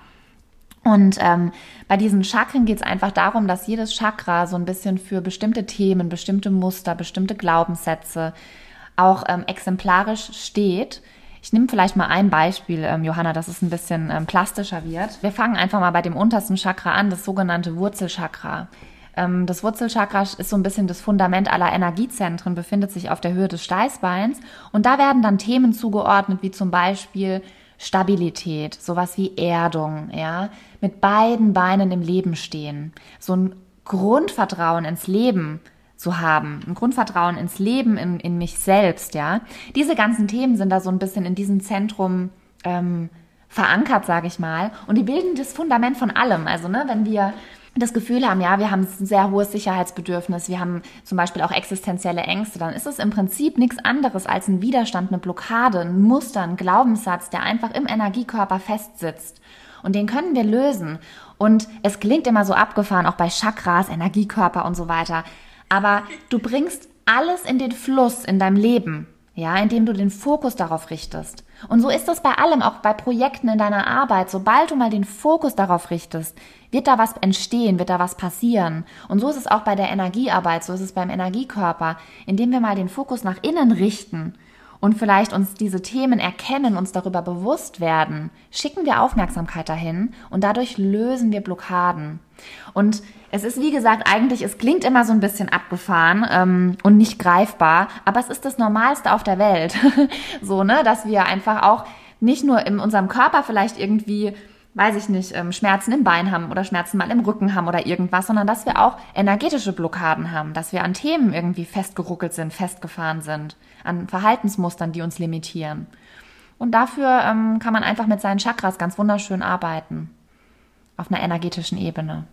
Und ähm, bei diesen Chakren geht es einfach darum, dass jedes Chakra so ein bisschen für bestimmte Themen, bestimmte Muster, bestimmte Glaubenssätze auch ähm, exemplarisch steht. Ich nehme vielleicht mal ein Beispiel, ähm, Johanna, dass es ein bisschen ähm, plastischer wird. Wir fangen einfach mal bei dem untersten Chakra an, das sogenannte Wurzelchakra. Ähm, das Wurzelchakra ist so ein bisschen das Fundament aller Energiezentren, befindet sich auf der Höhe des Steißbeins. Und da werden dann Themen zugeordnet, wie zum Beispiel Stabilität, sowas wie Erdung, ja, mit beiden Beinen im Leben stehen, so ein Grundvertrauen ins Leben zu haben, ein Grundvertrauen ins Leben, in, in mich selbst, ja. Diese ganzen Themen sind da so ein bisschen in diesem Zentrum ähm, verankert, sage ich mal, und die bilden das Fundament von allem. Also, ne, wenn wir das Gefühl haben, ja, wir haben ein sehr hohes Sicherheitsbedürfnis, wir haben zum Beispiel auch existenzielle Ängste, dann ist es im Prinzip nichts anderes als ein Widerstand, eine Blockade, ein Muster, ein Glaubenssatz, der einfach im Energiekörper festsitzt. Und den können wir lösen. Und es klingt immer so abgefahren, auch bei Chakras, Energiekörper und so weiter. Aber du bringst alles in den Fluss in deinem Leben ja, indem du den Fokus darauf richtest. Und so ist das bei allem, auch bei Projekten in deiner Arbeit. Sobald du mal den Fokus darauf richtest, wird da was entstehen, wird da was passieren. Und so ist es auch bei der Energiearbeit, so ist es beim Energiekörper, indem wir mal den Fokus nach innen richten und vielleicht uns diese Themen erkennen, uns darüber bewusst werden, schicken wir Aufmerksamkeit dahin und dadurch lösen wir Blockaden. Und es ist, wie gesagt, eigentlich, es klingt immer so ein bisschen abgefahren ähm, und nicht greifbar, aber es ist das Normalste auf der Welt. so, ne, dass wir einfach auch nicht nur in unserem Körper vielleicht irgendwie weiß ich nicht, ähm, Schmerzen im Bein haben oder Schmerzen mal im Rücken haben oder irgendwas, sondern dass wir auch energetische Blockaden haben, dass wir an Themen irgendwie festgeruckelt sind, festgefahren sind, an Verhaltensmustern, die uns limitieren. Und dafür ähm, kann man einfach mit seinen Chakras ganz wunderschön arbeiten, auf einer energetischen Ebene.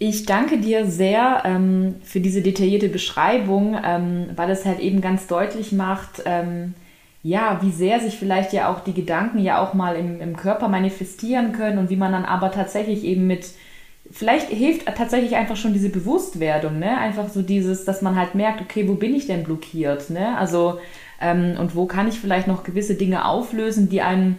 Ich danke dir sehr ähm, für diese detaillierte Beschreibung, ähm, weil es halt eben ganz deutlich macht, ähm, ja, wie sehr sich vielleicht ja auch die Gedanken ja auch mal im, im Körper manifestieren können und wie man dann aber tatsächlich eben mit, vielleicht hilft tatsächlich einfach schon diese Bewusstwerdung, ne? Einfach so dieses, dass man halt merkt, okay, wo bin ich denn blockiert, ne? Also, ähm, und wo kann ich vielleicht noch gewisse Dinge auflösen, die einem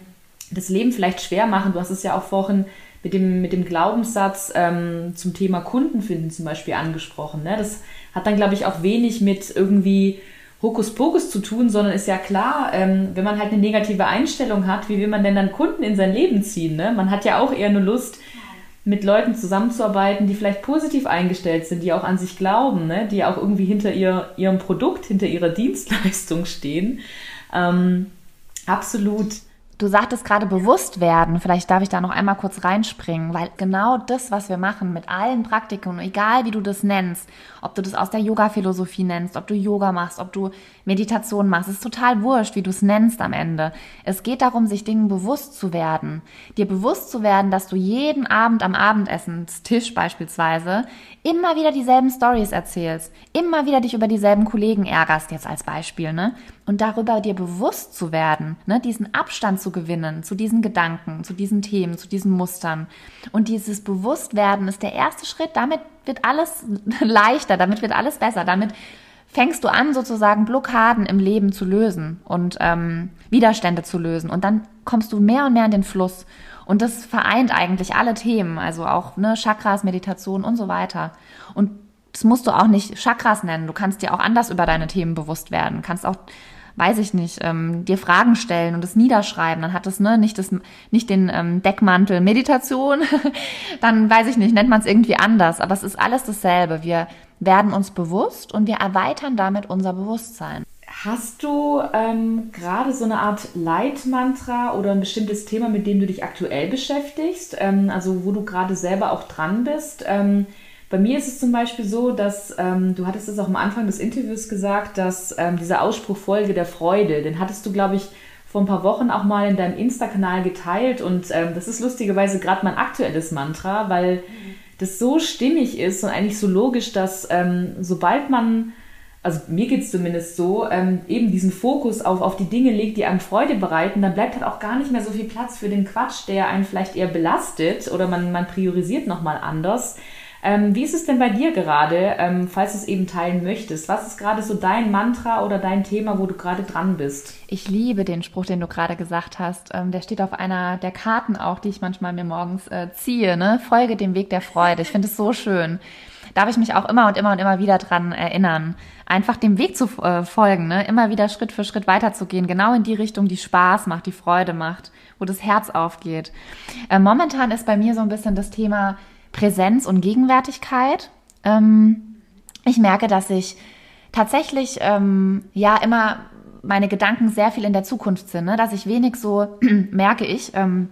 das Leben vielleicht schwer machen. Du hast es ja auch vorhin mit dem, mit dem Glaubenssatz ähm, zum Thema Kunden finden zum Beispiel angesprochen. Ne? Das hat dann, glaube ich, auch wenig mit irgendwie Hokuspokus zu tun, sondern ist ja klar, ähm, wenn man halt eine negative Einstellung hat, wie will man denn dann Kunden in sein Leben ziehen? Ne? Man hat ja auch eher eine Lust, mit Leuten zusammenzuarbeiten, die vielleicht positiv eingestellt sind, die auch an sich glauben, ne? die auch irgendwie hinter ihr, ihrem Produkt, hinter ihrer Dienstleistung stehen. Ähm, absolut Du sagtest gerade bewusst werden. Vielleicht darf ich da noch einmal kurz reinspringen, weil genau das, was wir machen mit allen Praktiken, egal wie du das nennst, ob du das aus der Yoga-Philosophie nennst, ob du Yoga machst, ob du Meditation machst, ist total wurscht, wie du es nennst am Ende. Es geht darum, sich Dingen bewusst zu werden. Dir bewusst zu werden, dass du jeden Abend am Abendessenstisch beispielsweise immer wieder dieselben Stories erzählst, immer wieder dich über dieselben Kollegen ärgerst, jetzt als Beispiel, ne? Und darüber dir bewusst zu werden, ne? Diesen Abstand zu gewinnen zu diesen Gedanken, zu diesen Themen, zu diesen Mustern. Und dieses Bewusstwerden ist der erste Schritt. Damit wird alles leichter, damit wird alles besser, damit fängst du an, sozusagen Blockaden im Leben zu lösen und ähm, Widerstände zu lösen. Und dann kommst du mehr und mehr in den Fluss. Und das vereint eigentlich alle Themen, also auch ne, Chakras, Meditation und so weiter. Und das musst du auch nicht Chakras nennen. Du kannst dir auch anders über deine Themen bewusst werden. Kannst auch, weiß ich nicht, ähm, dir Fragen stellen und es niederschreiben. Dann hat es ne, nicht, das, nicht den ähm, Deckmantel Meditation. Dann weiß ich nicht, nennt man es irgendwie anders. Aber es ist alles dasselbe. Wir werden uns bewusst und wir erweitern damit unser Bewusstsein. Hast du ähm, gerade so eine Art Leitmantra oder ein bestimmtes Thema, mit dem du dich aktuell beschäftigst? Ähm, also wo du gerade selber auch dran bist? Ähm, bei mir ist es zum Beispiel so, dass ähm, du hattest es auch am Anfang des Interviews gesagt, dass ähm, dieser Ausspruch Folge der Freude, den hattest du, glaube ich, vor ein paar Wochen auch mal in deinem Insta-Kanal geteilt und ähm, das ist lustigerweise gerade mein aktuelles Mantra, weil das so stimmig ist und eigentlich so logisch, dass ähm, sobald man also mir geht es zumindest so, ähm, eben diesen Fokus auf, auf die Dinge legt, die einem Freude bereiten, dann bleibt halt auch gar nicht mehr so viel Platz für den Quatsch, der einen vielleicht eher belastet oder man, man priorisiert nochmal anders. Ähm, wie ist es denn bei dir gerade, ähm, falls du es eben teilen möchtest? Was ist gerade so dein Mantra oder dein Thema, wo du gerade dran bist? Ich liebe den Spruch, den du gerade gesagt hast. Ähm, der steht auf einer der Karten auch, die ich manchmal mir morgens äh, ziehe. Ne? Folge dem Weg der Freude. Ich finde es so schön. Darf ich mich auch immer und immer und immer wieder dran erinnern, einfach dem Weg zu äh, folgen, ne? immer wieder Schritt für Schritt weiterzugehen, genau in die Richtung, die Spaß macht, die Freude macht, wo das Herz aufgeht. Äh, momentan ist bei mir so ein bisschen das Thema Präsenz und Gegenwärtigkeit. Ähm, ich merke, dass ich tatsächlich ähm, ja immer meine Gedanken sehr viel in der Zukunft sind, ne? dass ich wenig so merke ich ähm,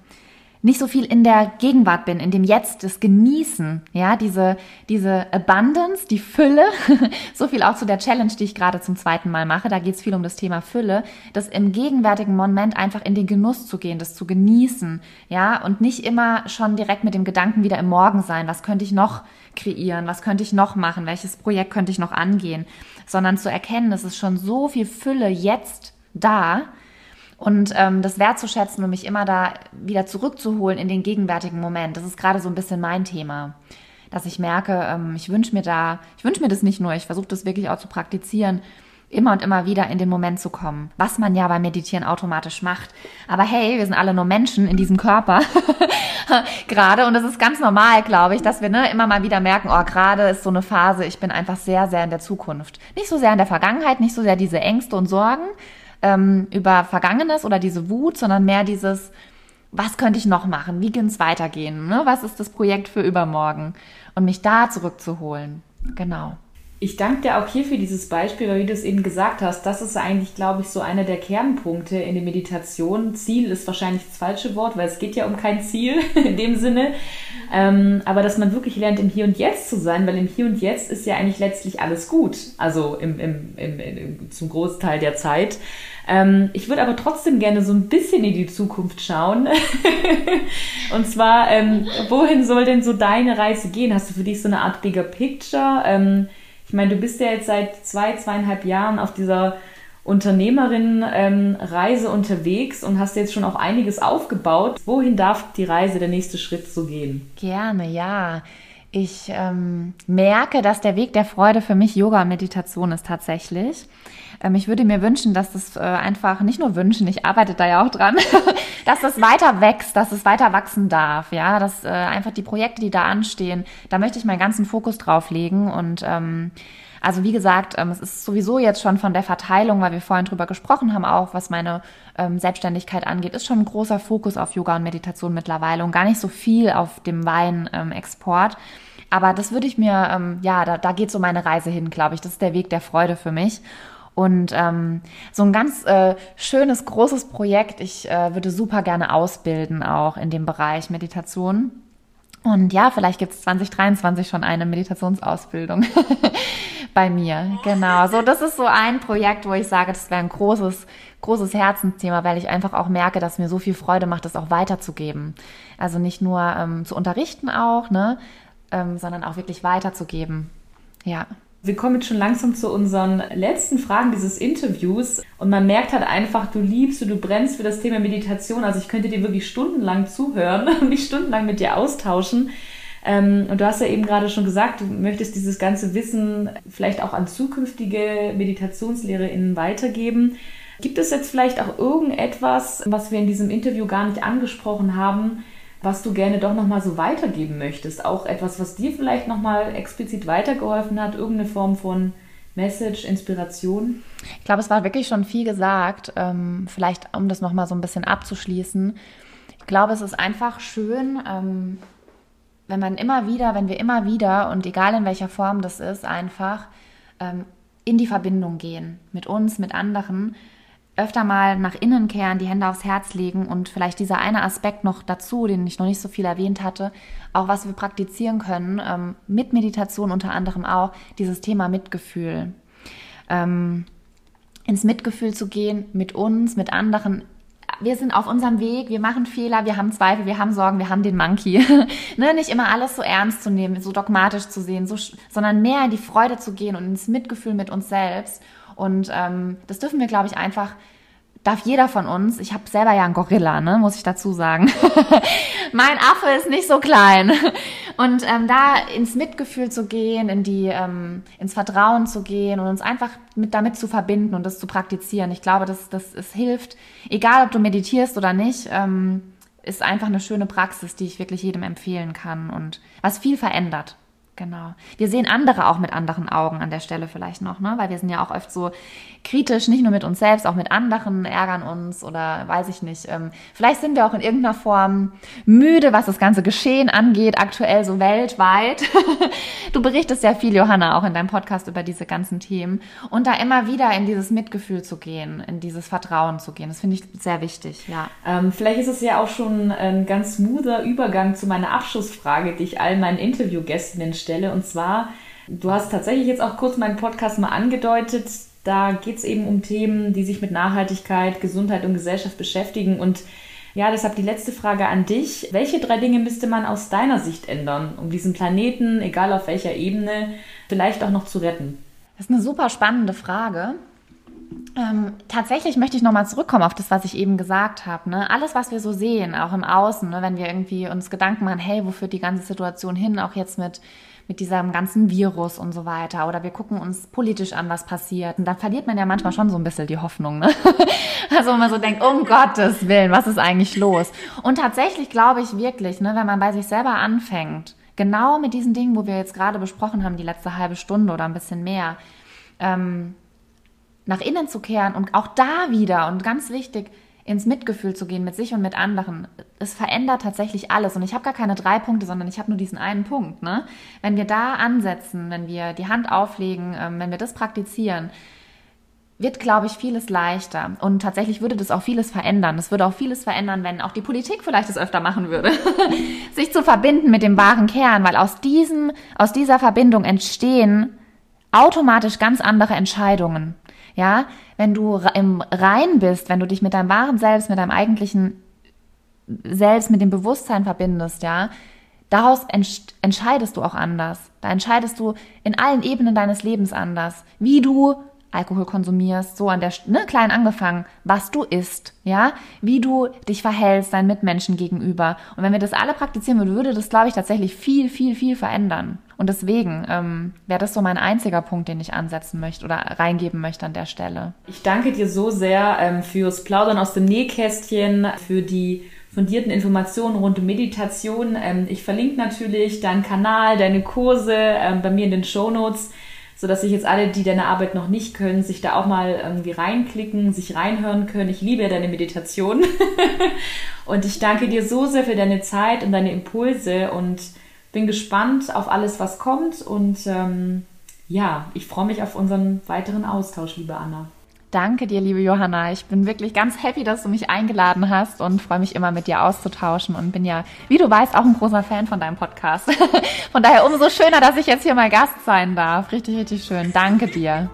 nicht so viel in der Gegenwart bin, in dem Jetzt, das Genießen, ja, diese, diese Abundance, die Fülle, so viel auch zu der Challenge, die ich gerade zum zweiten Mal mache, da geht es viel um das Thema Fülle, das im gegenwärtigen Moment einfach in den Genuss zu gehen, das zu genießen, ja, und nicht immer schon direkt mit dem Gedanken wieder im Morgen sein, was könnte ich noch kreieren, was könnte ich noch machen, welches Projekt könnte ich noch angehen, sondern zu erkennen, es ist schon so viel Fülle jetzt da, und ähm, das wertzuschätzen und mich immer da wieder zurückzuholen in den gegenwärtigen Moment. Das ist gerade so ein bisschen mein Thema. Dass ich merke, ähm, ich wünsche mir da, ich wünsche mir das nicht nur, ich versuche das wirklich auch zu praktizieren, immer und immer wieder in den Moment zu kommen. Was man ja beim Meditieren automatisch macht. Aber hey, wir sind alle nur Menschen in diesem Körper. gerade. Und es ist ganz normal, glaube ich, dass wir ne, immer mal wieder merken, oh, gerade ist so eine Phase, ich bin einfach sehr, sehr in der Zukunft. Nicht so sehr in der Vergangenheit, nicht so sehr diese Ängste und Sorgen, ähm, über Vergangenes oder diese Wut, sondern mehr dieses, was könnte ich noch machen? Wie kann es weitergehen? Ne? Was ist das Projekt für übermorgen? Und mich da zurückzuholen. Genau. Ich danke dir auch hier für dieses Beispiel, weil wie du es eben gesagt hast, das ist eigentlich, glaube ich, so einer der Kernpunkte in der Meditation. Ziel ist wahrscheinlich das falsche Wort, weil es geht ja um kein Ziel in dem Sinne. Ähm, aber dass man wirklich lernt, im Hier und Jetzt zu sein, weil im Hier und Jetzt ist ja eigentlich letztlich alles gut. Also im, im, im, im zum Großteil der Zeit. Ähm, ich würde aber trotzdem gerne so ein bisschen in die Zukunft schauen. und zwar, ähm, wohin soll denn so deine Reise gehen? Hast du für dich so eine Art Bigger Picture? Ich meine, du bist ja jetzt seit zwei, zweieinhalb Jahren auf dieser Unternehmerin-Reise unterwegs und hast jetzt schon auch einiges aufgebaut. Wohin darf die Reise, der nächste Schritt so gehen? Gerne, ja. Ich ähm, merke, dass der Weg der Freude für mich Yoga und Meditation ist tatsächlich. Ähm, ich würde mir wünschen, dass das äh, einfach, nicht nur wünschen, ich arbeite da ja auch dran, dass das weiter wächst, dass es weiter wachsen darf, ja, dass äh, einfach die Projekte, die da anstehen, da möchte ich meinen ganzen Fokus drauf legen und ähm, also wie gesagt, ähm, es ist sowieso jetzt schon von der Verteilung, weil wir vorhin drüber gesprochen haben, auch was meine ähm, Selbstständigkeit angeht, ist schon ein großer Fokus auf Yoga und Meditation mittlerweile und gar nicht so viel auf dem Weinexport. Ähm, Aber das würde ich mir, ja, da, da geht so meine Reise hin, glaube ich. Das ist der Weg der Freude für mich. Und ähm, so ein ganz äh, schönes, großes Projekt. Ich äh, würde super gerne ausbilden, auch in dem Bereich Meditation. Und ja, vielleicht gibt es 2023 schon eine Meditationsausbildung bei mir. Genau. So, das ist so ein Projekt, wo ich sage, das wäre ein großes, großes Herzensthema, weil ich einfach auch merke, dass mir so viel Freude macht, das auch weiterzugeben. Also nicht nur ähm, zu unterrichten auch, ne, ähm, sondern auch wirklich weiterzugeben. Ja. Wir kommen jetzt schon langsam zu unseren letzten Fragen dieses Interviews und man merkt halt einfach, du liebst und du brennst für das Thema Meditation. Also ich könnte dir wirklich stundenlang zuhören und mich stundenlang mit dir austauschen. Ähm, und du hast ja eben gerade schon gesagt, du möchtest dieses ganze Wissen vielleicht auch an zukünftige MeditationslehrerInnen weitergeben. Gibt es jetzt vielleicht auch irgendetwas, was wir in diesem Interview gar nicht angesprochen haben, was du gerne doch nochmal so weitergeben möchtest? Auch etwas, was dir vielleicht nochmal explizit weitergeholfen hat, irgendeine Form von Message, Inspiration? Ich glaube, es war wirklich schon viel gesagt. Ähm, vielleicht, um das nochmal so ein bisschen abzuschließen. Ich glaube, es ist einfach schön, ähm, wenn man immer wieder, wenn wir immer wieder und egal in welcher Form das ist, einfach ähm, in die Verbindung gehen mit uns, mit anderen, öfter mal nach innen kehren, die Hände aufs Herz legen und vielleicht dieser eine Aspekt noch dazu, den ich noch nicht so viel erwähnt hatte, auch was wir praktizieren können, ähm, mit Meditation unter anderem auch, dieses Thema Mitgefühl. Ähm, ins Mitgefühl zu gehen mit uns, mit anderen. Wir sind auf unserem Weg, wir machen Fehler, wir haben Zweifel, wir haben Sorgen, wir haben den Monkey. ne, nicht immer alles so ernst zu nehmen, so dogmatisch zu sehen, so, sondern mehr in die Freude zu gehen und ins Mitgefühl mit uns selbst und ähm, das dürfen wir, glaube ich, einfach darf jeder von uns, ich habe selber ja einen Gorilla, ne, muss ich dazu sagen. mein Affe ist nicht so klein. Und ähm, da ins Mitgefühl zu gehen, in die, ähm, ins Vertrauen zu gehen und uns einfach mit damit zu verbinden und das zu praktizieren. Ich glaube, dass das es hilft, egal ob du meditierst oder nicht, ähm, ist einfach eine schöne Praxis, die ich wirklich jedem empfehlen kann und was viel verändert. Genau. Wir sehen andere auch mit anderen Augen an der Stelle vielleicht noch, ne? Weil wir sind ja auch oft so kritisch, nicht nur mit uns selbst, auch mit anderen, ärgern uns oder weiß ich nicht. Ähm, vielleicht sind wir auch in irgendeiner Form müde, was das ganze Geschehen angeht, aktuell so weltweit. du berichtest ja viel, Johanna, auch in deinem Podcast über diese ganzen Themen. Und da immer wieder in dieses Mitgefühl zu gehen, in dieses Vertrauen zu gehen, das finde ich sehr wichtig, ja. Ähm, vielleicht ist es ja auch schon ein ganz smoother Übergang zu meiner Abschlussfrage, die ich all meinen Interviewgästen stelle Stelle. Und zwar, du hast tatsächlich jetzt auch kurz meinen Podcast mal angedeutet. Da geht es eben um Themen, die sich mit Nachhaltigkeit, Gesundheit und Gesellschaft beschäftigen. Und ja, deshalb die letzte Frage an dich. Welche drei Dinge müsste man aus deiner Sicht ändern, um diesen Planeten, egal auf welcher Ebene, vielleicht auch noch zu retten? Das ist eine super spannende Frage. Ähm, tatsächlich möchte ich nochmal zurückkommen auf das, was ich eben gesagt habe. Ne? Alles, was wir so sehen, auch im Außen, ne? wenn wir irgendwie uns Gedanken machen, hey, wo führt die ganze Situation hin, auch jetzt mit mit diesem ganzen Virus und so weiter. Oder wir gucken uns politisch an, was passiert. Und da verliert man ja manchmal schon so ein bisschen die Hoffnung. Ne? Also wenn man so denkt, um Gottes Willen, was ist eigentlich los? Und tatsächlich glaube ich wirklich, ne, wenn man bei sich selber anfängt, genau mit diesen Dingen, wo wir jetzt gerade besprochen haben, die letzte halbe Stunde oder ein bisschen mehr, ähm, nach innen zu kehren und auch da wieder und ganz wichtig, ins Mitgefühl zu gehen mit sich und mit anderen. Es verändert tatsächlich alles. Und ich habe gar keine drei Punkte, sondern ich habe nur diesen einen Punkt. Ne? Wenn wir da ansetzen, wenn wir die Hand auflegen, ähm, wenn wir das praktizieren, wird, glaube ich, vieles leichter. Und tatsächlich würde das auch vieles verändern. Es würde auch vieles verändern, wenn auch die Politik vielleicht es öfter machen würde. Sich zu verbinden mit dem wahren Kern, weil aus diesem, aus dieser Verbindung entstehen automatisch ganz andere Entscheidungen. Ja, wenn du im Rein bist, wenn du dich mit deinem wahren Selbst, mit deinem eigentlichen Selbst, mit dem Bewusstsein verbindest, ja, daraus entscheidest du auch anders. Da entscheidest du in allen Ebenen deines Lebens anders, wie du Alkohol konsumierst, so an der ne, klein angefangen, was du isst, ja, wie du dich verhältst deinen Mitmenschen gegenüber. Und wenn wir das alle praktizieren würden, würde das, glaube ich, tatsächlich viel, viel, viel verändern. Und deswegen ähm, wäre das so mein einziger Punkt, den ich ansetzen möchte oder reingeben möchte an der Stelle. Ich danke dir so sehr ähm, fürs Plaudern aus dem Nähkästchen, für die fundierten Informationen rund um Meditation. Ähm, ich verlinke natürlich deinen Kanal, deine Kurse ähm, bei mir in den Show Notes so dass sich jetzt alle, die deine Arbeit noch nicht können, sich da auch mal irgendwie reinklicken, sich reinhören können. Ich liebe deine Meditation und ich danke dir so sehr für deine Zeit und deine Impulse und bin gespannt auf alles, was kommt und ähm, ja, ich freue mich auf unseren weiteren Austausch, liebe Anna. Danke dir, liebe Johanna. Ich bin wirklich ganz happy, dass du mich eingeladen hast und freue mich immer mit dir auszutauschen und bin ja, wie du weißt, auch ein großer Fan von deinem Podcast. Von daher umso schöner, dass ich jetzt hier mal Gast sein darf. Richtig, richtig schön. Danke dir.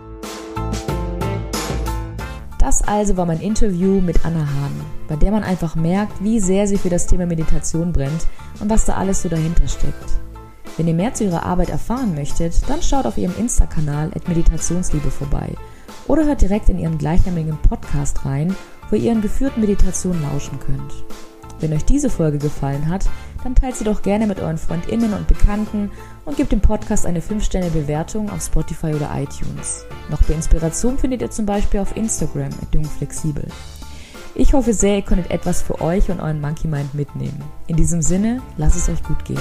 Das also war mein Interview mit Anna Hahn, bei der man einfach merkt, wie sehr sie für das Thema Meditation brennt und was da alles so dahinter steckt. Wenn ihr mehr zu ihrer Arbeit erfahren möchtet, dann schaut auf ihrem Insta-Kanal Meditationsliebe vorbei oder hört direkt in ihren gleichnamigen Podcast rein, wo ihr ihren geführten Meditationen lauschen könnt. Wenn euch diese Folge gefallen hat, dann teilt sie doch gerne mit euren Freundinnen und Bekannten und gebt dem Podcast eine 5-Sterne-Bewertung auf Spotify oder iTunes. Noch mehr Inspiration findet ihr zum Beispiel auf Instagram at jungflexibel. Ich hoffe sehr, ihr konntet etwas für euch und euren Monkey Mind mitnehmen. In diesem Sinne, lasst es euch gut gehen.